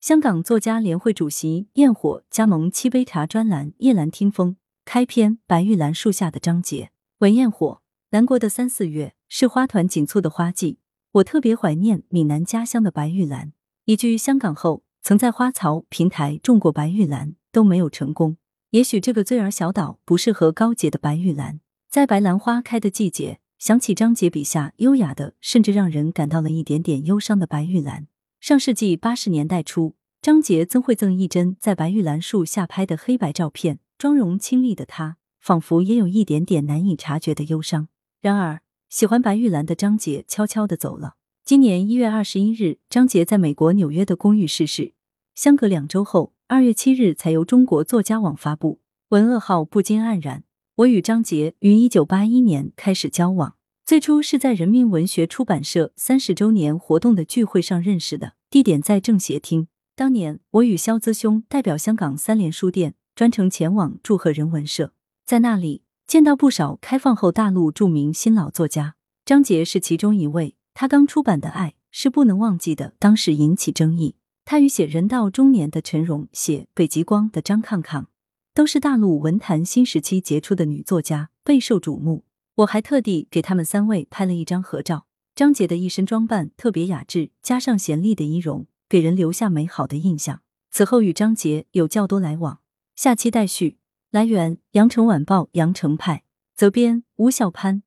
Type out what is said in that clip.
香港作家联会主席焰火加盟七杯茶专栏《夜阑听风》，开篇：白玉兰树下的张杰。文焰火，南国的三四月是花团锦簇的花季，我特别怀念闽南家乡的白玉兰。移居香港后，曾在花槽平台种过白玉兰，都没有成功。也许这个罪儿小岛不适合高洁的白玉兰。在白兰花开的季节，想起张杰笔下优雅的，甚至让人感到了一点点忧伤的白玉兰。上世纪八十年代初，张杰曾会赠一帧在白玉兰树下拍的黑白照片，妆容清丽的她，仿佛也有一点点难以察觉的忧伤。然而，喜欢白玉兰的张杰悄悄的走了。今年一月二十一日，张杰在美国纽约的公寓逝世。相隔两周后，二月七日才由中国作家网发布。文噩耗不禁黯然。我与张杰于一九八一年开始交往。最初是在人民文学出版社三十周年活动的聚会上认识的，地点在政协厅。当年我与肖资兄代表香港三联书店专程前往祝贺人文社，在那里见到不少开放后大陆著名新老作家，张杰是其中一位。他刚出版的《爱是不能忘记的》当时引起争议。他与写《人到中年》的陈荣、写《北极光》的张抗抗，都是大陆文坛新时期杰出的女作家，备受瞩目。我还特地给他们三位拍了一张合照。张杰的一身装扮特别雅致，加上贤丽的仪容，给人留下美好的印象。此后与张杰有较多来往。下期待续。来源：羊城晚报羊城派，责编：吴小潘。